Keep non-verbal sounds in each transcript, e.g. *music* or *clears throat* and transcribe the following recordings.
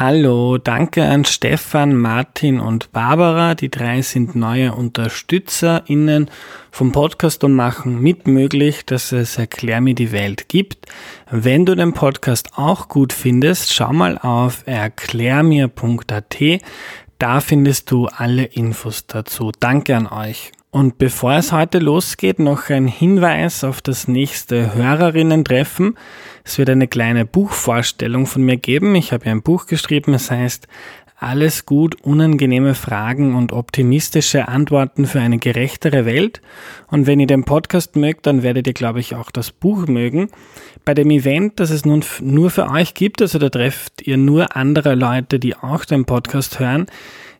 Hallo, danke an Stefan, Martin und Barbara. Die drei sind neue UnterstützerInnen vom Podcast und machen mitmöglich, dass es Erklär mir die Welt gibt. Wenn du den Podcast auch gut findest, schau mal auf erklärmir.at. Da findest du alle Infos dazu. Danke an euch. Und bevor es heute losgeht, noch ein Hinweis auf das nächste Hörerinnen-Treffen. Es wird eine kleine Buchvorstellung von mir geben. Ich habe ja ein Buch geschrieben, es heißt Alles gut, unangenehme Fragen und optimistische Antworten für eine gerechtere Welt. Und wenn ihr den Podcast mögt, dann werdet ihr, glaube ich, auch das Buch mögen. Bei dem Event, das es nun nur für euch gibt, also da trefft ihr nur andere Leute, die auch den Podcast hören,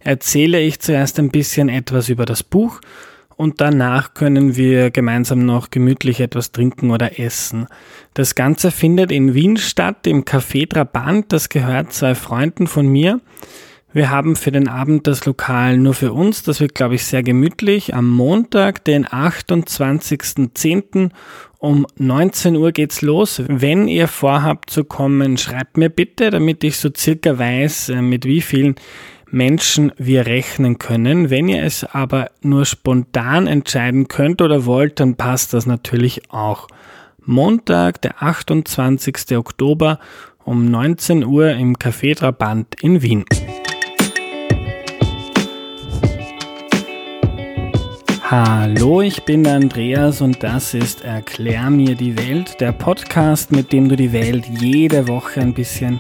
erzähle ich zuerst ein bisschen etwas über das Buch und danach können wir gemeinsam noch gemütlich etwas trinken oder essen. Das Ganze findet in Wien statt, im Café Trabant, das gehört zwei Freunden von mir. Wir haben für den Abend das Lokal nur für uns. Das wird, glaube ich, sehr gemütlich. Am Montag, den 28.10. um 19 Uhr geht's los. Wenn ihr vorhabt zu kommen, schreibt mir bitte, damit ich so circa weiß, äh, mit wie vielen Menschen wir rechnen können. Wenn ihr es aber nur spontan entscheiden könnt oder wollt, dann passt das natürlich auch. Montag, der 28. Oktober um 19 Uhr im Café Trabant in Wien. Hallo, ich bin Andreas und das ist Erklär mir die Welt, der Podcast, mit dem du die Welt jede Woche ein bisschen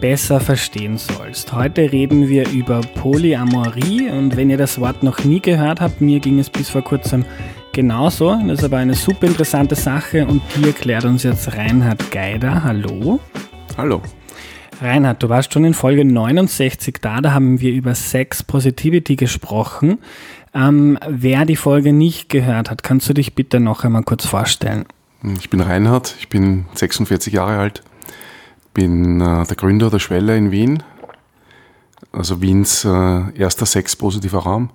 besser verstehen sollst. Heute reden wir über Polyamorie und wenn ihr das Wort noch nie gehört habt, mir ging es bis vor kurzem genauso. Das ist aber eine super interessante Sache und die erklärt uns jetzt Reinhard Geider. Hallo. Hallo. Reinhard, du warst schon in Folge 69 da, da haben wir über Sex Positivity gesprochen. Ähm, wer die Folge nicht gehört hat, kannst du dich bitte noch einmal kurz vorstellen? Ich bin Reinhard, ich bin 46 Jahre alt, bin äh, der Gründer der Schwelle in Wien, also Wiens äh, erster sexpositiver Raum,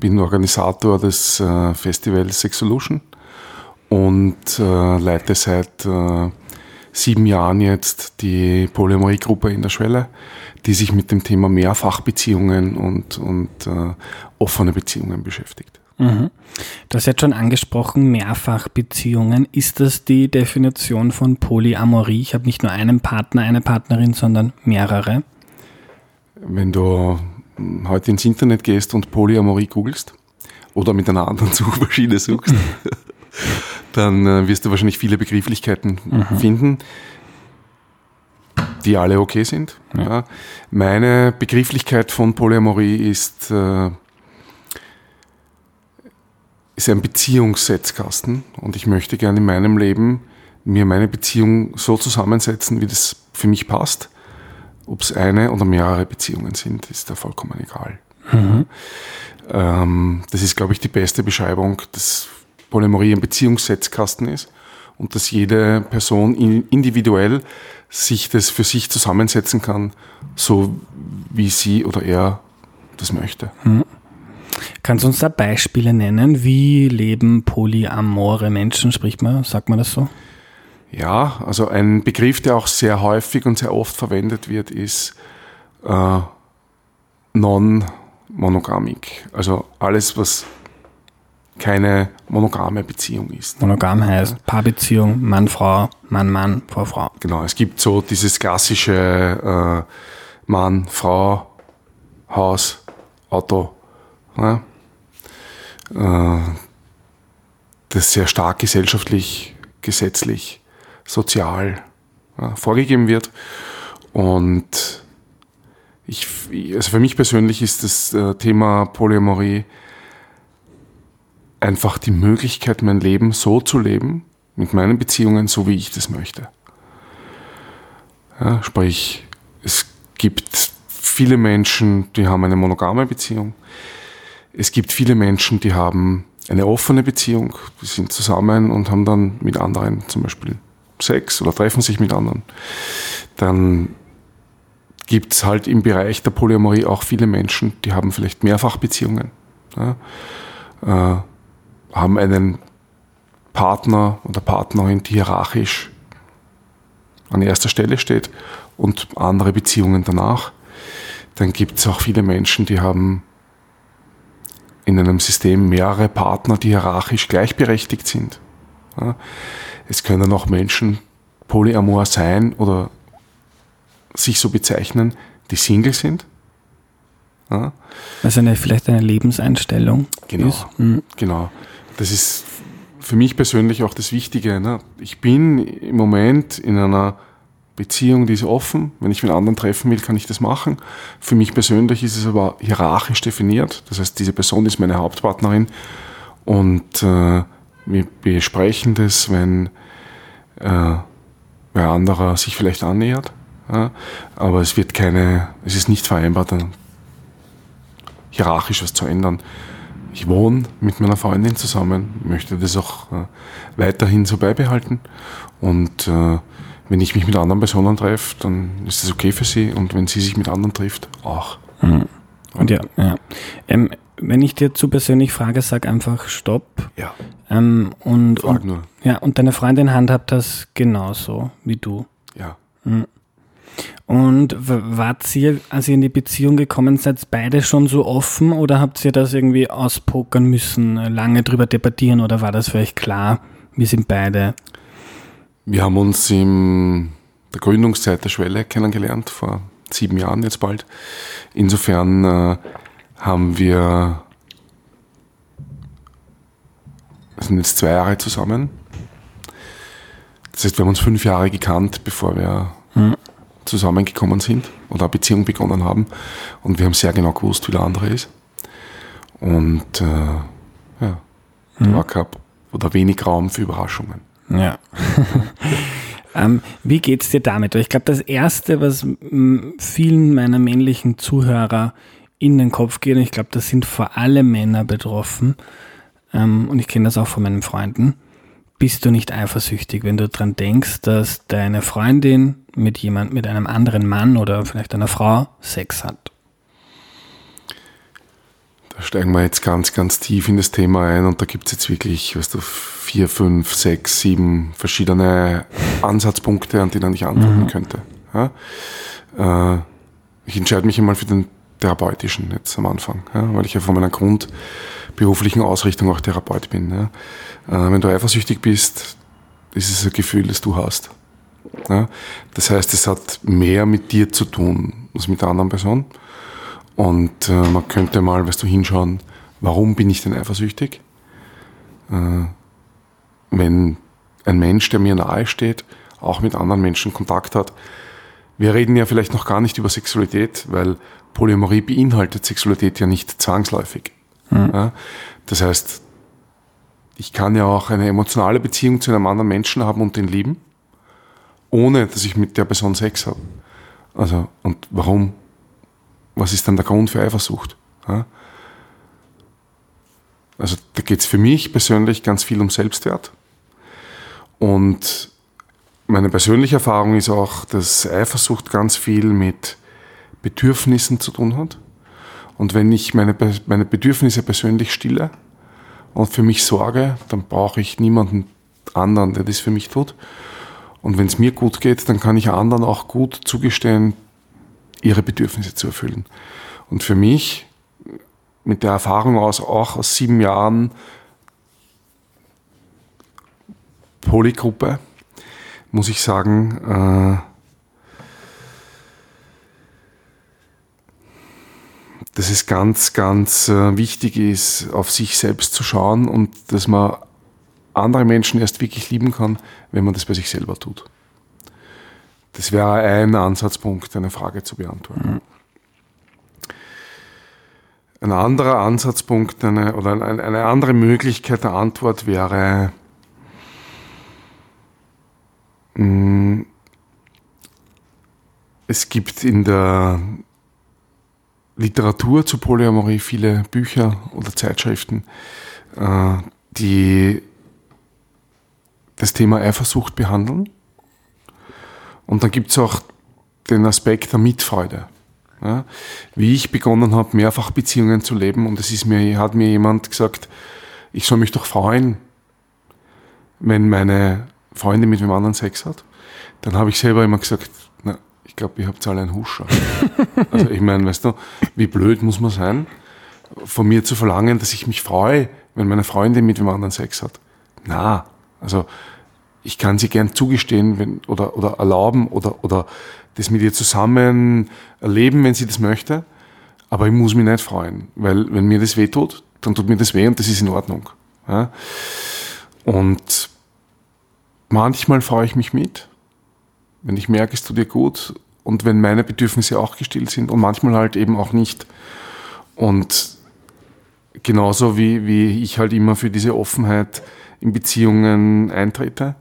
bin Organisator des äh, Festivals Sex Solution und äh, leite seit äh, sieben Jahren jetzt die Polyamorie-Gruppe in der Schwelle, die sich mit dem Thema Mehrfachbeziehungen und, und äh, offene Beziehungen beschäftigt. Mhm. Du hast jetzt schon angesprochen, Mehrfachbeziehungen. Ist das die Definition von Polyamorie? Ich habe nicht nur einen Partner, eine Partnerin, sondern mehrere. Wenn du heute ins Internet gehst und Polyamorie googelst oder mit einer anderen *laughs* Suchmaschine suchst, *laughs* dann äh, wirst du wahrscheinlich viele Begrifflichkeiten mhm. finden, die alle okay sind. Ja. Ja. Meine Begrifflichkeit von Polyamorie ist, äh, ist ein Beziehungssetzkasten und ich möchte gerne in meinem Leben mir meine Beziehung so zusammensetzen, wie das für mich passt. Ob es eine oder mehrere Beziehungen sind, ist da vollkommen egal. Mhm. Ähm, das ist, glaube ich, die beste Beschreibung des Polymerie ein Beziehungssetzkasten ist und dass jede Person individuell sich das für sich zusammensetzen kann, so wie sie oder er das möchte. Hm. Kannst du uns da Beispiele nennen? Wie leben polyamore Menschen, spricht man, sagt man das so? Ja, also ein Begriff, der auch sehr häufig und sehr oft verwendet wird, ist äh, non-monogamik. Also alles, was keine monogame Beziehung ist. Monogam heißt Paarbeziehung, Mann, Frau, Mann, Mann, Frau, Frau. Genau, es gibt so dieses klassische äh, Mann, Frau, Haus, Auto. Ja? Äh, das sehr stark gesellschaftlich, gesetzlich, sozial ja, vorgegeben wird. Und ich, also für mich persönlich ist das äh, Thema Polyamorie einfach die Möglichkeit, mein Leben so zu leben, mit meinen Beziehungen, so wie ich das möchte. Ja, sprich, es gibt viele Menschen, die haben eine monogame Beziehung. Es gibt viele Menschen, die haben eine offene Beziehung, die sind zusammen und haben dann mit anderen zum Beispiel Sex oder treffen sich mit anderen. Dann gibt es halt im Bereich der Polyamorie auch viele Menschen, die haben vielleicht Mehrfachbeziehungen. Ja, äh, haben einen Partner oder Partnerin, die hierarchisch an erster Stelle steht und andere Beziehungen danach. dann gibt es auch viele Menschen, die haben in einem System mehrere Partner, die hierarchisch gleichberechtigt sind. Es können auch Menschen polyamor sein oder sich so bezeichnen, die Single sind. Also eine, vielleicht eine Lebenseinstellung. Genau. Mhm. genau. Das ist für mich persönlich auch das Wichtige. Ne? Ich bin im Moment in einer Beziehung, die ist offen. Wenn ich mit anderen treffen will, kann ich das machen. Für mich persönlich ist es aber hierarchisch definiert. Das heißt, diese Person ist meine Hauptpartnerin und äh, wir besprechen das, wenn äh, wer anderer sich vielleicht annähert. Ja? Aber es wird keine, es ist nicht vereinbart, hierarchisch was zu ändern. Ich wohne mit meiner Freundin zusammen, möchte das auch äh, weiterhin so beibehalten und äh, wenn ich mich mit anderen Personen treffe, dann ist das okay für sie und wenn sie sich mit anderen trifft, auch. Mhm. Und ja, ja. Ähm, wenn ich dir zu persönlich frage, sag einfach Stopp. Ja. Ähm, und, Frag und, nur. Ja, und deine Freundin handhabt das genauso wie du. Ja. Mhm. Und wart ihr, als ihr in die Beziehung gekommen seid, beide schon so offen oder habt ihr das irgendwie auspokern müssen, lange drüber debattieren oder war das für euch klar? Wir sind beide wir haben uns in der Gründungszeit der Schwelle kennengelernt, vor sieben Jahren jetzt bald. Insofern äh, haben wir, sind jetzt zwei Jahre zusammen. Das heißt, wir haben uns fünf Jahre gekannt, bevor wir mhm. Zusammengekommen sind oder eine Beziehung begonnen haben. Und wir haben sehr genau gewusst, wie der andere ist. Und äh, ja, mhm. war kein, oder wenig Raum für Überraschungen. Ja. *laughs* ähm, wie geht's dir damit? Ich glaube, das Erste, was vielen meiner männlichen Zuhörer in den Kopf geht, und ich glaube, das sind vor allem Männer betroffen, ähm, und ich kenne das auch von meinen Freunden, bist du nicht eifersüchtig, wenn du daran denkst, dass deine Freundin mit jemand, mit einem anderen Mann oder vielleicht einer Frau Sex hat? Da steigen wir jetzt ganz, ganz tief in das Thema ein und da gibt es jetzt wirklich, weißt du, vier, fünf, sechs, sieben verschiedene Ansatzpunkte, an denen ich antworten mhm. könnte. Ja? Äh, ich entscheide mich einmal für den therapeutischen jetzt am Anfang, ja? weil ich ja von meiner grundberuflichen Ausrichtung auch Therapeut bin. Äh, wenn du eifersüchtig bist, ist es ein Gefühl, das du hast. Ja? Das heißt, es hat mehr mit dir zu tun als mit der anderen Person. Und äh, man könnte mal, weißt du, hinschauen, warum bin ich denn eifersüchtig? Äh, wenn ein Mensch, der mir nahe steht, auch mit anderen Menschen Kontakt hat. Wir reden ja vielleicht noch gar nicht über Sexualität, weil Polyamorie beinhaltet Sexualität ja nicht zwangsläufig. Mhm. Ja? Das heißt, ich kann ja auch eine emotionale Beziehung zu einem anderen Menschen haben und den lieben, ohne dass ich mit der Person Sex habe. Also, und warum was ist dann der Grund für Eifersucht? Ja? Also da geht es für mich persönlich ganz viel um Selbstwert. Und meine persönliche Erfahrung ist auch, dass Eifersucht ganz viel mit Bedürfnissen zu tun hat. Und wenn ich meine, meine Bedürfnisse persönlich stille und für mich sorge, dann brauche ich niemanden anderen, der das für mich tut. Und wenn es mir gut geht, dann kann ich anderen auch gut zugestehen, ihre Bedürfnisse zu erfüllen. Und für mich, mit der Erfahrung aus, auch aus sieben Jahren Polygruppe, muss ich sagen, äh, dass es ganz, ganz äh, wichtig ist, auf sich selbst zu schauen und dass man andere Menschen erst wirklich lieben kann, wenn man das bei sich selber tut. Das wäre ein Ansatzpunkt, eine Frage zu beantworten. Ein anderer Ansatzpunkt eine, oder eine andere Möglichkeit der Antwort wäre, hm, es gibt in der Literatur zu Polyamorie viele Bücher oder Zeitschriften, äh, die das Thema Eifersucht behandeln und dann gibt es auch den Aspekt der Mitfreude. Ja, wie ich begonnen habe, mehrfach Beziehungen zu leben und es ist mir, hat mir jemand gesagt, ich soll mich doch freuen, wenn meine Freundin mit einem anderen Sex hat. Dann habe ich selber immer gesagt, ich glaube, ihr habt alle einen Huscher. *laughs* also ich meine, weißt du, wie blöd muss man sein, von mir zu verlangen, dass ich mich freue, wenn meine Freundin mit jemand anderen Sex hat. Na, also ich kann sie gern zugestehen wenn, oder, oder erlauben oder, oder das mit ihr zusammen erleben, wenn sie das möchte. Aber ich muss mich nicht freuen, weil wenn mir das weh tut, dann tut mir das weh und das ist in Ordnung. Ja? Und manchmal freue ich mich mit, wenn ich merke, es tut dir gut und wenn meine Bedürfnisse auch gestillt sind und manchmal halt eben auch nicht. Und genauso wie, wie ich halt immer für diese Offenheit in Beziehungen eintrete,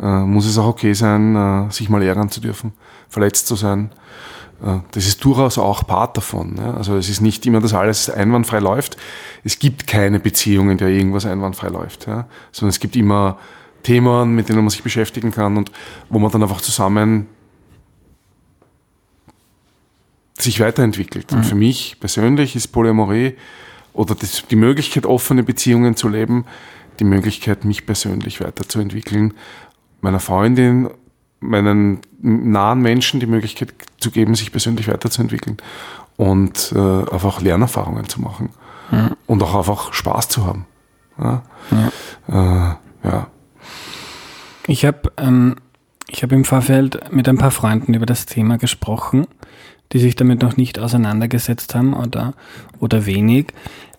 äh, muss es auch okay sein, äh, sich mal ärgern zu dürfen, verletzt zu sein. Äh, das ist durchaus auch Part davon. Also es ist nicht immer, dass alles einwandfrei läuft. Es gibt keine Beziehung, in der irgendwas einwandfrei läuft, sondern es gibt immer Themen, mit denen man sich beschäftigen kann und wo man dann einfach zusammen sich weiterentwickelt. Mhm. Und für mich persönlich ist Polyamorie oder das, die Möglichkeit, offene Beziehungen zu leben, die Möglichkeit, mich persönlich weiterzuentwickeln, meiner Freundin, meinen nahen Menschen die Möglichkeit zu geben, sich persönlich weiterzuentwickeln und äh, einfach Lernerfahrungen zu machen mhm. und auch einfach Spaß zu haben. Ja. ja. Äh, ja. Ich habe ähm, hab im Vorfeld mit ein paar Freunden über das Thema gesprochen, die sich damit noch nicht auseinandergesetzt haben oder, oder wenig.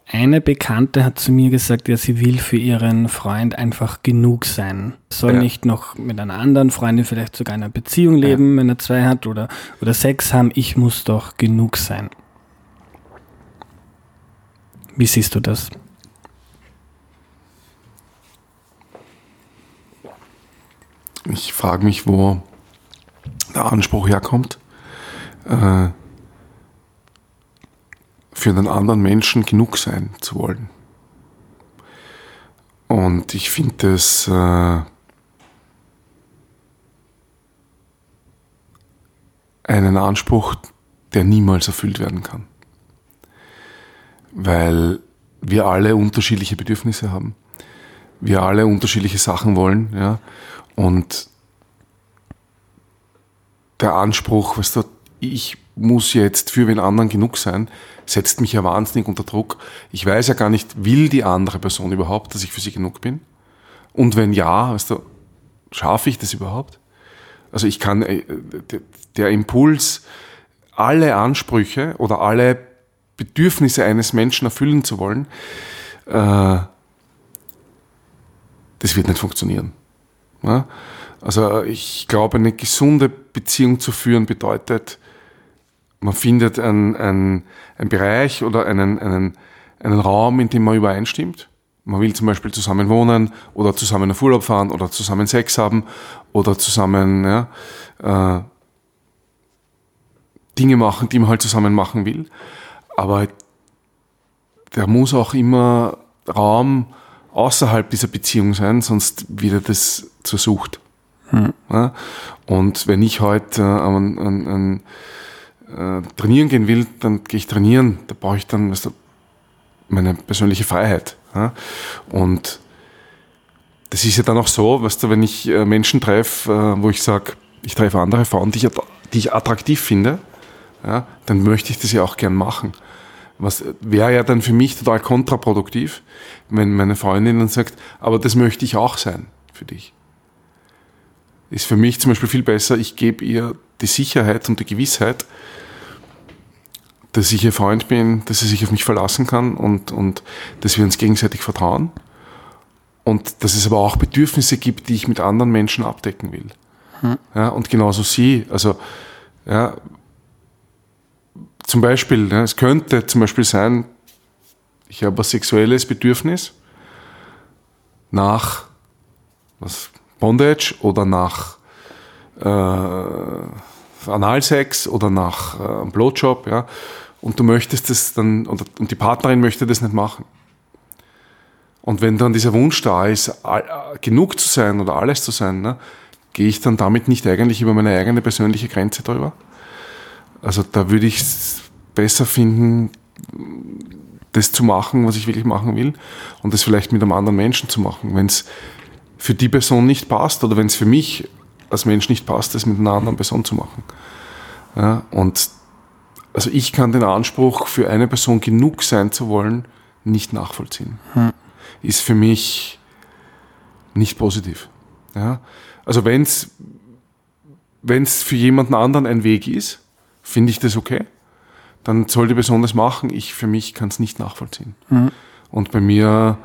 Eine Bekannte hat zu mir gesagt, ja, sie will für ihren Freund einfach genug sein. Soll ja. nicht noch mit einer anderen Freundin vielleicht sogar in einer Beziehung leben, ja. wenn er zwei hat oder, oder Sex haben. Ich muss doch genug sein. Wie siehst du das? Ich frage mich, wo der Anspruch herkommt. Äh, für einen anderen Menschen genug sein zu wollen. Und ich finde es äh, einen Anspruch, der niemals erfüllt werden kann. Weil wir alle unterschiedliche Bedürfnisse haben. Wir alle unterschiedliche Sachen wollen, ja. Und der Anspruch, weißt du, ich muss jetzt für wen anderen genug sein, setzt mich ja wahnsinnig unter Druck. Ich weiß ja gar nicht, will die andere Person überhaupt, dass ich für sie genug bin? Und wenn ja, weißt du, schaffe ich das überhaupt? Also ich kann, äh, der Impuls, alle Ansprüche oder alle Bedürfnisse eines Menschen erfüllen zu wollen, äh, das wird nicht funktionieren. Also ich glaube, eine gesunde Beziehung zu führen bedeutet, man findet einen, einen, einen Bereich oder einen, einen, einen Raum, in dem man übereinstimmt. Man will zum Beispiel zusammen wohnen oder zusammen auf Urlaub fahren oder zusammen Sex haben oder zusammen ja, äh, Dinge machen, die man halt zusammen machen will. Aber da muss auch immer Raum außerhalb dieser Beziehung sein, sonst wird das zur Sucht. Hm. Ja? Und wenn ich heute äh, an, an, an äh, trainieren gehen will, dann gehe ich trainieren. Da brauche ich dann weißt du, meine persönliche Freiheit. Ja? Und das ist ja dann auch so, weißt du, wenn ich äh, Menschen treffe, äh, wo ich sage, ich treffe andere Frauen, die ich, die ich attraktiv finde, ja, dann möchte ich das ja auch gern machen. Was wäre ja dann für mich total kontraproduktiv, wenn meine Freundin dann sagt, aber das möchte ich auch sein für dich. Ist für mich zum Beispiel viel besser, ich gebe ihr die Sicherheit und die Gewissheit, dass ich ihr Freund bin, dass sie sich auf mich verlassen kann und, und dass wir uns gegenseitig vertrauen. Und dass es aber auch Bedürfnisse gibt, die ich mit anderen Menschen abdecken will. Hm. Ja, und genauso sie. Also, ja, zum Beispiel, ja, es könnte zum Beispiel sein, ich habe ein sexuelles Bedürfnis nach was, Bondage oder nach äh, Analsex oder nach äh, Blowjob, ja und du möchtest das dann, und die Partnerin möchte das nicht machen. Und wenn dann dieser Wunsch da ist, genug zu sein oder alles zu sein, ne, gehe ich dann damit nicht eigentlich über meine eigene persönliche Grenze drüber? Also da würde ich es besser finden, das zu machen, was ich wirklich machen will und das vielleicht mit einem anderen Menschen zu machen. Wenn es für die Person nicht passt oder wenn es für mich als Mensch nicht passt, das mit einer anderen Person zu machen. Ja, und also ich kann den Anspruch, für eine Person genug sein zu wollen, nicht nachvollziehen. Hm. Ist für mich nicht positiv. Ja? Also wenn es für jemanden anderen ein Weg ist, finde ich das okay. Dann soll die Person das machen. Ich für mich kann es nicht nachvollziehen. Mhm. Und bei mir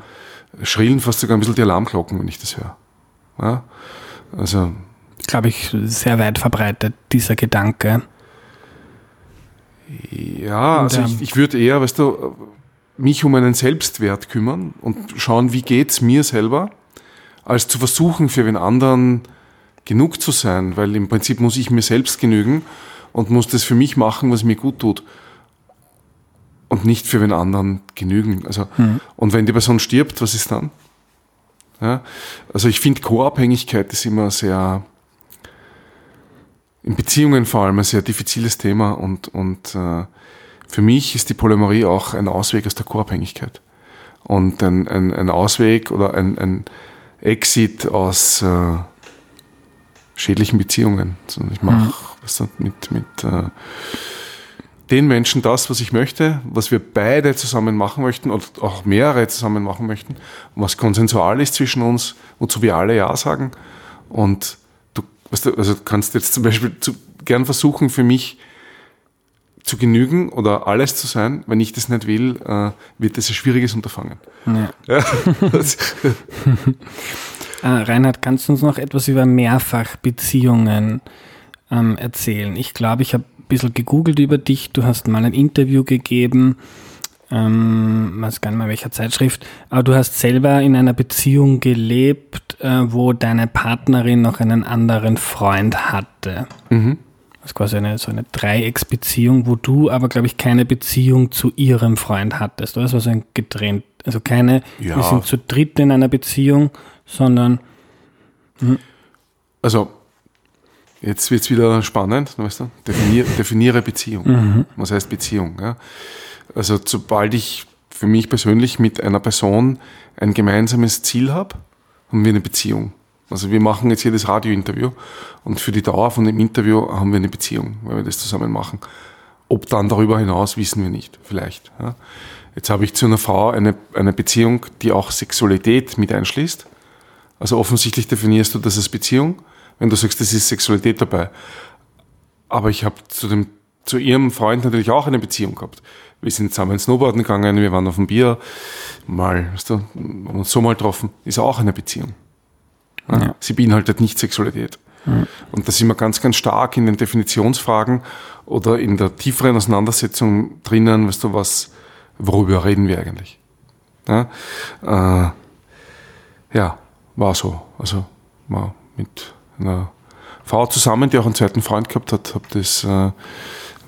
schrillen fast sogar ein bisschen die Alarmglocken, wenn ich das höre. Ja? Also glaube ich, sehr weit verbreitet, dieser Gedanke. Ja, also ich, ich würde eher, weißt du, mich um einen Selbstwert kümmern und schauen, wie geht es mir selber, als zu versuchen, für den anderen genug zu sein, weil im Prinzip muss ich mir selbst genügen und muss das für mich machen, was mir gut tut und nicht für den anderen genügen. Also, hm. Und wenn die Person stirbt, was ist dann? Ja? Also ich finde, Co-Abhängigkeit ist immer sehr, in Beziehungen vor allem ein sehr diffiziles Thema und, und äh, für mich ist die Polymerie auch ein Ausweg aus der Co-Abhängigkeit. Und ein, ein, ein Ausweg oder ein, ein Exit aus äh, schädlichen Beziehungen. Ich mache mhm. mit, mit äh, den Menschen das, was ich möchte, was wir beide zusammen machen möchten und auch mehrere zusammen machen möchten, was konsensual ist zwischen uns, wozu wir alle Ja sagen. Und du, weißt du also kannst jetzt zum Beispiel zu, gern versuchen, für mich zu genügen oder alles zu sein. Wenn ich das nicht will, äh, wird das ein schwieriges Unterfangen. Ja. ja. äh, *laughs* Reinhard, kannst du uns noch etwas über Mehrfachbeziehungen ähm, erzählen? Ich glaube, ich habe bisschen gegoogelt über dich. Du hast mal ein Interview gegeben, ähm, weiß gar nicht mehr welcher Zeitschrift, aber du hast selber in einer Beziehung gelebt, äh, wo deine Partnerin noch einen anderen Freund hatte. Mhm. Das ist quasi eine, so eine Dreiecksbeziehung, wo du aber, glaube ich, keine Beziehung zu ihrem Freund hattest. Oder? Das war so ein getrennt, also keine, ja. wir sind zu dritt in einer Beziehung, sondern. Mh. Also Jetzt wird es wieder spannend, weißt du? Definier, *laughs* definiere Beziehung. Mhm. Was heißt Beziehung? Ja? Also sobald ich für mich persönlich mit einer Person ein gemeinsames Ziel habe, haben wir eine Beziehung. Also wir machen jetzt jedes Radiointerview und für die Dauer von dem Interview haben wir eine Beziehung, weil wir das zusammen machen. Ob dann darüber hinaus, wissen wir nicht, vielleicht. Ja. Jetzt habe ich zu einer Frau eine, eine Beziehung, die auch Sexualität mit einschließt. Also offensichtlich definierst du das als Beziehung wenn du sagst, das ist Sexualität dabei. Aber ich habe zu dem zu ihrem Freund natürlich auch eine Beziehung gehabt. Wir sind zusammen Snowboarden gegangen, wir waren auf dem Bier, mal, weißt du, haben uns so mal getroffen, ist auch eine Beziehung. Ja? Ja. Sie beinhaltet nicht Sexualität. Ja. Und da sind wir ganz, ganz stark in den Definitionsfragen oder in der tieferen Auseinandersetzung drinnen, weißt du, was, worüber reden wir eigentlich? Ja, äh, ja war so. Also war mit einer Frau zusammen, die auch einen zweiten Freund gehabt hat. Habe das äh,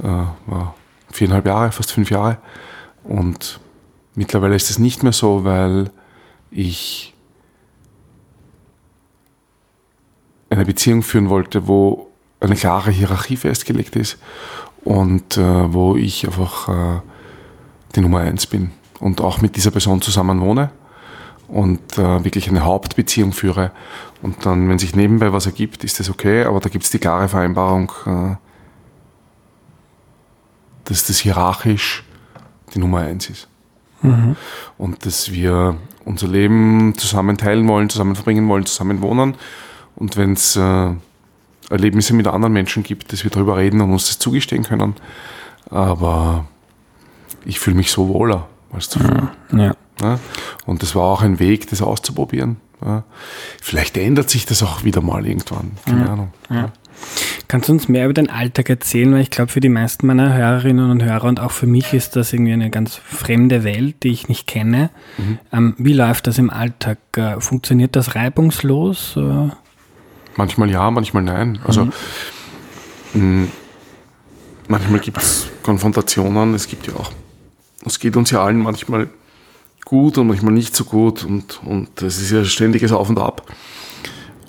äh, war viereinhalb Jahre, fast fünf Jahre. Und mittlerweile ist es nicht mehr so, weil ich eine Beziehung führen wollte, wo eine klare Hierarchie festgelegt ist und äh, wo ich einfach äh, die Nummer eins bin und auch mit dieser Person zusammen wohne und äh, wirklich eine Hauptbeziehung führe. Und dann, wenn sich nebenbei was ergibt, ist das okay, aber da gibt es die klare Vereinbarung, äh, dass das hierarchisch die Nummer eins ist. Mhm. Und dass wir unser Leben zusammen teilen wollen, zusammen verbringen wollen, zusammen wohnen. Und wenn es äh, Erlebnisse mit anderen Menschen gibt, dass wir darüber reden und uns das zugestehen können. Aber ich fühle mich so wohler als zuvor. Ja. Ja? Und das war auch ein Weg, das auszuprobieren. Ja? Vielleicht ändert sich das auch wieder mal irgendwann. Keine ja. Ahnung. Kannst du uns mehr über den Alltag erzählen? Weil ich glaube, für die meisten meiner Hörerinnen und Hörer und auch für mich ist das irgendwie eine ganz fremde Welt, die ich nicht kenne. Mhm. Ähm, wie läuft das im Alltag? Äh, funktioniert das reibungslos? Äh? Manchmal ja, manchmal nein. Also mhm. mh, manchmal gibt es Konfrontationen, es gibt ja auch, es geht uns ja allen manchmal gut und manchmal nicht so gut und, und es ist ja ständiges Auf und Ab.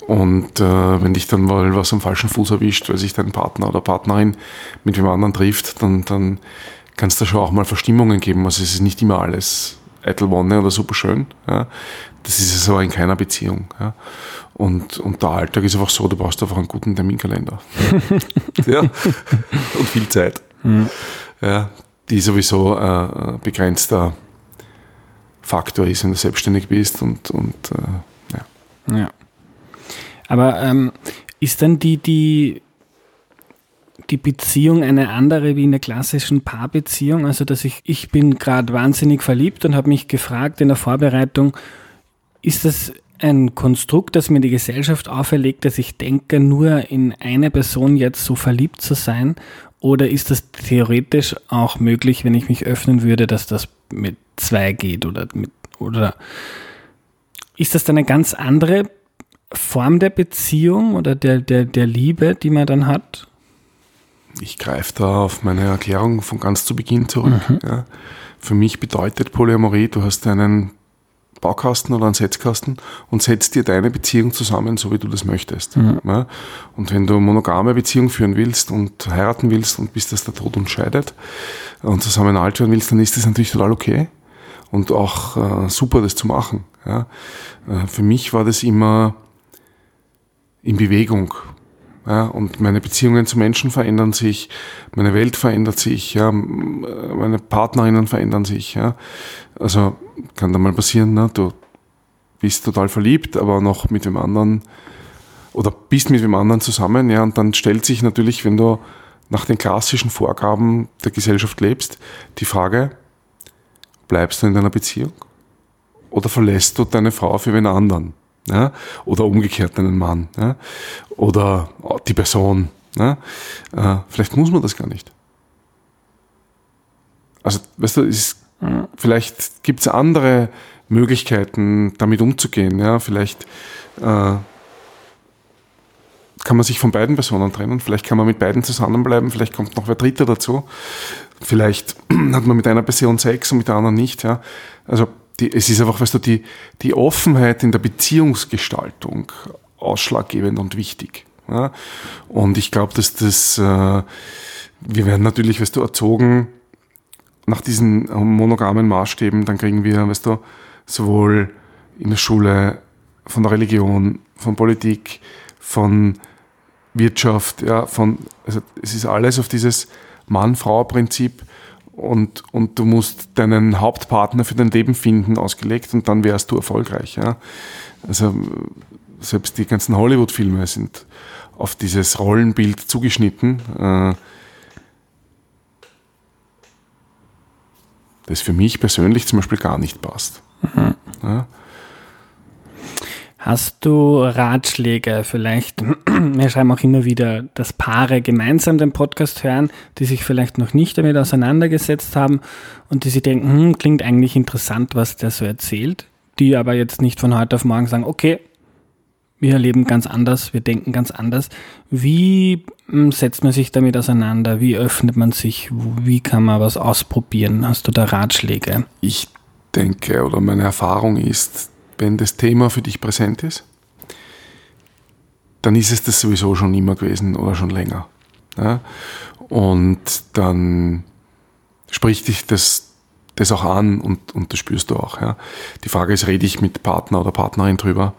Und äh, wenn dich dann mal was am falschen Fuß erwischt, weil sich dein Partner oder Partnerin mit wem anderen trifft, dann, dann kann es da schon auch mal Verstimmungen geben. Also es ist nicht immer alles eitel Wonne oder super schön. Ja. Das ist es aber in keiner Beziehung. Ja. Und, und der Alltag ist einfach so, du brauchst einfach einen guten Terminkalender. *laughs* ja. Und viel Zeit. Mhm. Ja, die sowieso äh, begrenzter Faktor ist, wenn du selbstständig bist und, und äh, ja. ja. Aber ähm, ist dann die, die, die Beziehung eine andere wie in der klassischen Paarbeziehung? Also, dass ich, ich bin gerade wahnsinnig verliebt und habe mich gefragt in der Vorbereitung, ist das ein Konstrukt, das mir die Gesellschaft auferlegt, dass ich denke, nur in eine Person jetzt so verliebt zu sein? Oder ist das theoretisch auch möglich, wenn ich mich öffnen würde, dass das mit zwei geht? Oder, mit, oder ist das dann eine ganz andere Form der Beziehung oder der, der, der Liebe, die man dann hat? Ich greife da auf meine Erklärung von ganz zu Beginn zurück. Mhm. Ja. Für mich bedeutet Polyamorie, du hast einen Baukasten oder einen Setzkasten und setzt dir deine Beziehung zusammen, so wie du das möchtest. Mhm. Ja? Und wenn du monogame Beziehung führen willst und heiraten willst und bis das der Tod uns scheidet und zusammen alt werden willst, dann ist das natürlich total okay und auch äh, super, das zu machen. Ja? Äh, für mich war das immer in Bewegung. Ja, und meine Beziehungen zu Menschen verändern sich, meine Welt verändert sich, ja, meine Partnerinnen verändern sich. Ja. Also kann da mal passieren, ne? du bist total verliebt, aber noch mit dem anderen oder bist mit dem anderen zusammen, ja, und dann stellt sich natürlich, wenn du nach den klassischen Vorgaben der Gesellschaft lebst, die Frage, bleibst du in deiner Beziehung oder verlässt du deine Frau für wen anderen? Ja? Oder umgekehrt einen Mann. Ja? Oder die Person. Ja? Äh, vielleicht muss man das gar nicht. Also, weißt du, ist, vielleicht gibt es andere Möglichkeiten, damit umzugehen. Ja? Vielleicht äh, kann man sich von beiden Personen trennen, vielleicht kann man mit beiden zusammenbleiben, vielleicht kommt noch wer Dritter dazu. Vielleicht *clears throat* hat man mit einer Person Sex und mit der anderen nicht. Ja? Also die, es ist einfach, weißt du, die, die Offenheit in der Beziehungsgestaltung ausschlaggebend und wichtig. Ja? Und ich glaube, dass das, äh, wir werden natürlich, weißt du, erzogen nach diesen monogamen Maßstäben, dann kriegen wir, weißt du, sowohl in der Schule, von der Religion, von Politik, von Wirtschaft, ja, von, also es ist alles auf dieses Mann-Frau-Prinzip und, und du musst deinen Hauptpartner für dein Leben finden, ausgelegt und dann wärst du erfolgreich. Ja? Also selbst die ganzen Hollywood-Filme sind auf dieses Rollenbild zugeschnitten. Äh, das für mich persönlich zum Beispiel gar nicht passt. Mhm. Ja? Hast du Ratschläge vielleicht? *clears throat* Wir schreiben auch immer wieder, dass Paare gemeinsam den Podcast hören, die sich vielleicht noch nicht damit auseinandergesetzt haben und die sich denken, hm, klingt eigentlich interessant, was der so erzählt, die aber jetzt nicht von heute auf morgen sagen, okay, wir leben ganz anders, wir denken ganz anders. Wie hm, setzt man sich damit auseinander? Wie öffnet man sich? Wie kann man was ausprobieren? Hast du da Ratschläge? Ich denke oder meine Erfahrung ist, wenn das Thema für dich präsent ist, dann ist es das sowieso schon immer gewesen oder schon länger. Ja? Und dann spricht dich das, das auch an und, und das spürst du auch. Ja? Die Frage ist, rede ich mit Partner oder Partnerin drüber?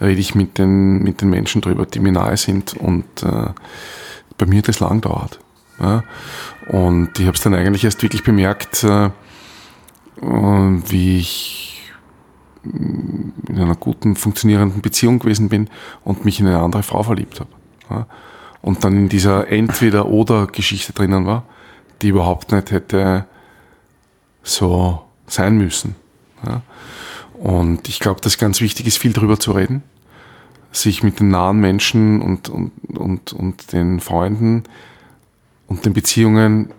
Rede ich mit den, mit den Menschen drüber, die mir nahe sind? Und äh, bei mir das lang dauert. Ja? Und ich habe es dann eigentlich erst wirklich bemerkt, äh, wie ich in einer guten, funktionierenden Beziehung gewesen bin und mich in eine andere Frau verliebt habe. Ja. Und dann in dieser Entweder-Oder-Geschichte drinnen war, die überhaupt nicht hätte so sein müssen. Ja. Und ich glaube, dass ganz wichtig ist, viel drüber zu reden, sich mit den nahen Menschen und, und, und, und den Freunden und den Beziehungen,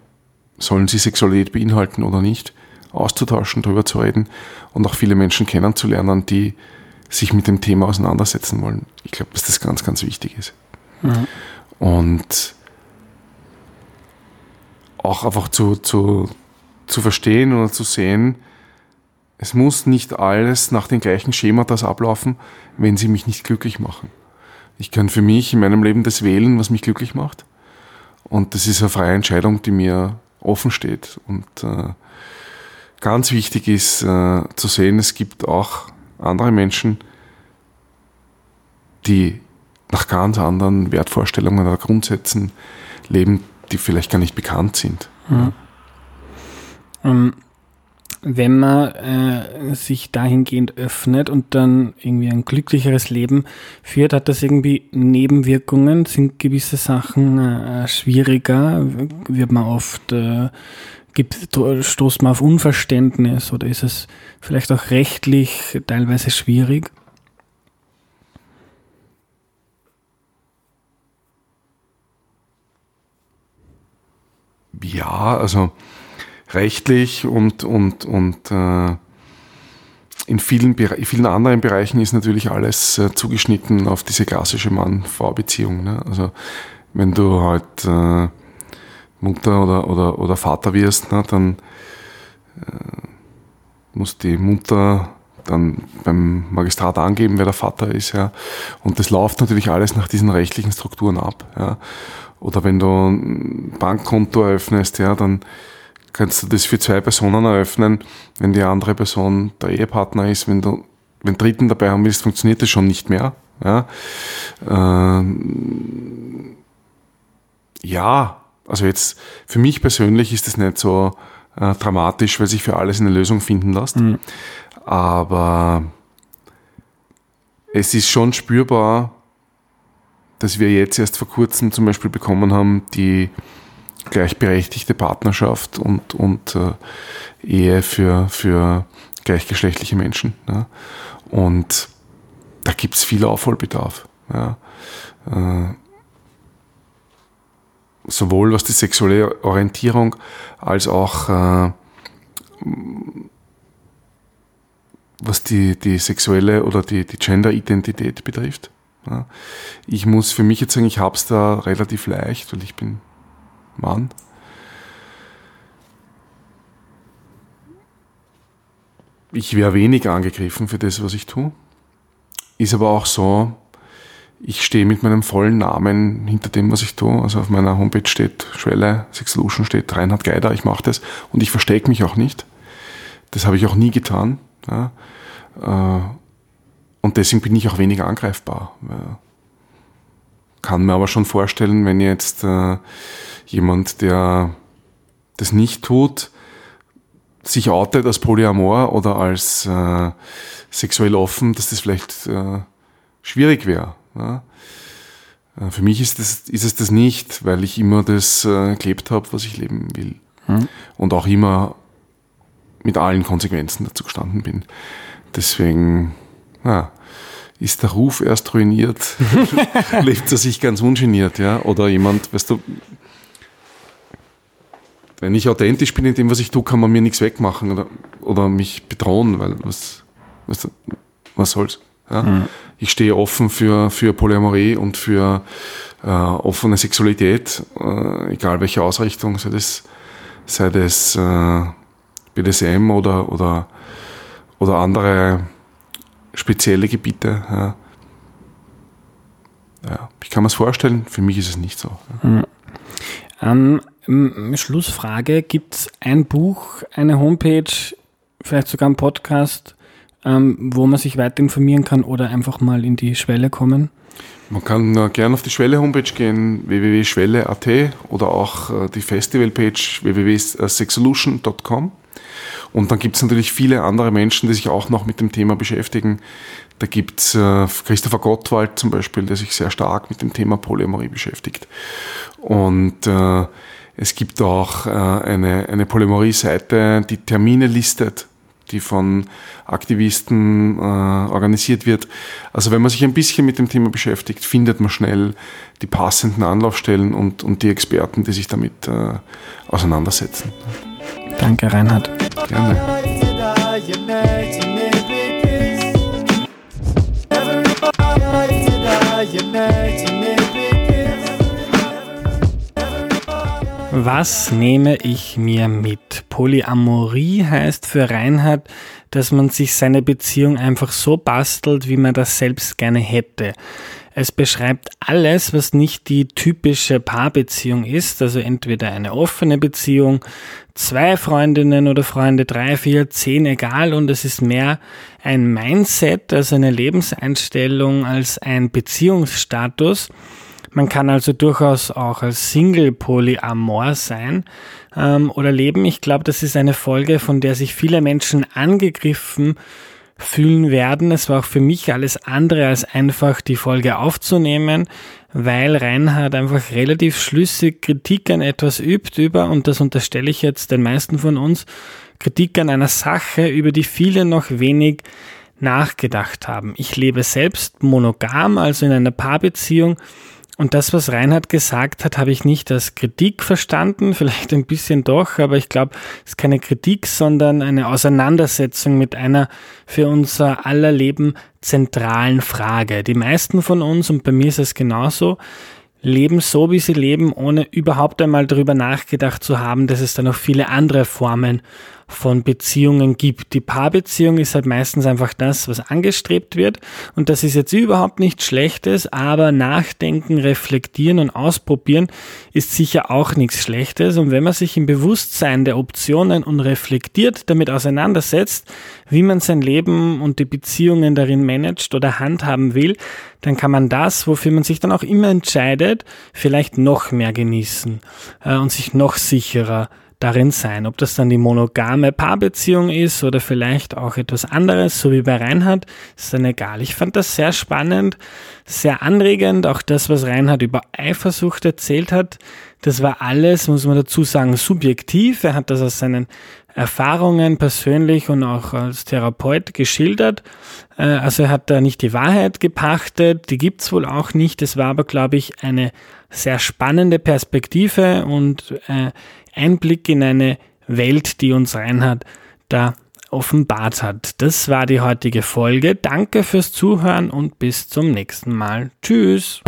sollen sie Sexualität beinhalten oder nicht, auszutauschen, darüber zu reden und auch viele Menschen kennenzulernen, die sich mit dem Thema auseinandersetzen wollen. Ich glaube, dass das ganz, ganz wichtig ist. Mhm. Und auch einfach zu, zu, zu verstehen oder zu sehen, es muss nicht alles nach den gleichen Schematas ablaufen, wenn sie mich nicht glücklich machen. Ich kann für mich in meinem Leben das wählen, was mich glücklich macht. Und das ist eine freie Entscheidung, die mir offen steht. Und äh, ganz wichtig ist äh, zu sehen, es gibt auch andere Menschen, die nach ganz anderen Wertvorstellungen oder Grundsätzen leben, die vielleicht gar nicht bekannt sind. Mhm. Um, wenn man äh, sich dahingehend öffnet und dann irgendwie ein glücklicheres Leben führt, hat das irgendwie Nebenwirkungen? Sind gewisse Sachen äh, schwieriger? Wird man oft, äh, gibt, stoßt man auf Unverständnis oder ist es vielleicht auch rechtlich teilweise schwierig? Ja, also rechtlich und, und, und äh, in vielen, in vielen anderen Bereichen ist natürlich alles äh, zugeschnitten auf diese klassische Mann-Frau-Beziehung. Ne? Also wenn du halt äh, Mutter oder, oder, oder Vater wirst, ne, dann äh, muss die Mutter dann beim Magistrat angeben, wer der Vater ist, ja. Und das läuft natürlich alles nach diesen rechtlichen Strukturen ab, ja. Oder wenn du ein Bankkonto eröffnest, ja, dann kannst du das für zwei Personen eröffnen. Wenn die andere Person der Ehepartner ist, wenn du wenn Dritten dabei haben willst, funktioniert das schon nicht mehr. Ja, ähm, ja also jetzt für mich persönlich ist das nicht so äh, dramatisch, weil sich für alles eine Lösung finden lässt. Mhm. Aber es ist schon spürbar, dass wir jetzt erst vor kurzem zum Beispiel bekommen haben, die gleichberechtigte Partnerschaft und, und äh, Ehe für, für gleichgeschlechtliche Menschen. Ja. Und da gibt es viel Aufholbedarf. Ja. Äh, sowohl was die sexuelle Orientierung als auch äh, was die, die sexuelle oder die, die Gender-Identität betrifft. Ja. Ich muss für mich jetzt sagen, ich habe es da relativ leicht, weil ich bin Mann. Ich wäre wenig angegriffen für das, was ich tue. Ist aber auch so, ich stehe mit meinem vollen Namen hinter dem, was ich tue. Also auf meiner Homepage steht Schwelle, Six Solution steht Reinhard Geider, ich mache das und ich verstecke mich auch nicht. Das habe ich auch nie getan. Ja. Äh, und deswegen bin ich auch weniger angreifbar. Kann mir aber schon vorstellen, wenn jetzt äh, jemand, der das nicht tut, sich outet als Polyamor oder als äh, sexuell offen, dass das vielleicht schwierig wäre. Ja? Äh, für mich ist, das, ist es das nicht, weil ich immer das äh, gelebt habe, was ich leben will. Hm. Und auch immer mit allen Konsequenzen dazu gestanden bin. Deswegen ja, ist der Ruf erst ruiniert, *laughs* *laughs* lebt er sich ganz ungeniert. Ja? Oder jemand, weißt du, wenn ich authentisch bin in dem, was ich tue, kann man mir nichts wegmachen oder, oder mich bedrohen, weil was, was, was soll's. Ja? Mhm. Ich stehe offen für, für Polyamorie und für äh, offene Sexualität, äh, egal welche Ausrichtung, sei das, sei das äh, BDSM oder, oder, oder andere spezielle Gebiete. Ja. Ja, ich kann mir es vorstellen, für mich ist es nicht so. Mhm. Ähm, Schlussfrage, gibt es ein Buch, eine Homepage, vielleicht sogar ein Podcast, ähm, wo man sich weiter informieren kann oder einfach mal in die Schwelle kommen? Man kann äh, gerne auf die Schwelle-Homepage gehen, www.schwelle.at oder auch äh, die Festival-Page www.sexolution.com. Und dann gibt es natürlich viele andere Menschen, die sich auch noch mit dem Thema beschäftigen. Da gibt's äh, Christopher Gottwald zum Beispiel, der sich sehr stark mit dem Thema Polyamorie beschäftigt. Und äh, es gibt auch äh, eine, eine Polymorie-Seite, die Termine listet, die von Aktivisten äh, organisiert wird. Also wenn man sich ein bisschen mit dem Thema beschäftigt, findet man schnell die passenden Anlaufstellen und, und die Experten, die sich damit äh, auseinandersetzen. Danke, Reinhard. Gerne. Was nehme ich mir mit? Polyamorie heißt für Reinhard, dass man sich seine Beziehung einfach so bastelt, wie man das selbst gerne hätte. Es beschreibt alles, was nicht die typische Paarbeziehung ist, also entweder eine offene Beziehung, zwei Freundinnen oder Freunde, drei, vier, zehn, egal, und es ist mehr ein Mindset, also eine Lebenseinstellung als ein Beziehungsstatus. Man kann also durchaus auch als Single polyamor sein ähm, oder leben. Ich glaube, das ist eine Folge, von der sich viele Menschen angegriffen fühlen werden. Es war auch für mich alles andere als einfach die Folge aufzunehmen, weil Reinhard einfach relativ schlüssig Kritik an etwas übt über, und das unterstelle ich jetzt den meisten von uns, Kritik an einer Sache, über die viele noch wenig nachgedacht haben. Ich lebe selbst monogam, also in einer Paarbeziehung und das, was Reinhard gesagt hat, habe ich nicht als Kritik verstanden, vielleicht ein bisschen doch, aber ich glaube, es ist keine Kritik, sondern eine Auseinandersetzung mit einer für unser aller Leben zentralen Frage. Die meisten von uns, und bei mir ist es genauso, leben so, wie sie leben, ohne überhaupt einmal darüber nachgedacht zu haben, dass es da noch viele andere Formen von Beziehungen gibt. Die Paarbeziehung ist halt meistens einfach das, was angestrebt wird. Und das ist jetzt überhaupt nichts Schlechtes, aber nachdenken, reflektieren und ausprobieren ist sicher auch nichts Schlechtes. Und wenn man sich im Bewusstsein der Optionen und reflektiert damit auseinandersetzt, wie man sein Leben und die Beziehungen darin managt oder handhaben will, dann kann man das, wofür man sich dann auch immer entscheidet, vielleicht noch mehr genießen äh, und sich noch sicherer darin sein. Ob das dann die monogame Paarbeziehung ist oder vielleicht auch etwas anderes, so wie bei Reinhard, ist dann egal. Ich fand das sehr spannend, sehr anregend. Auch das, was Reinhard über Eifersucht erzählt hat, das war alles, muss man dazu sagen, subjektiv. Er hat das aus seinen Erfahrungen persönlich und auch als Therapeut geschildert. Äh, also er hat da nicht die Wahrheit gepachtet, die gibt's wohl auch nicht. Es war aber, glaube ich, eine sehr spannende Perspektive und äh, Einblick in eine Welt, die uns Reinhard da offenbart hat. Das war die heutige Folge. Danke fürs Zuhören und bis zum nächsten Mal. Tschüss.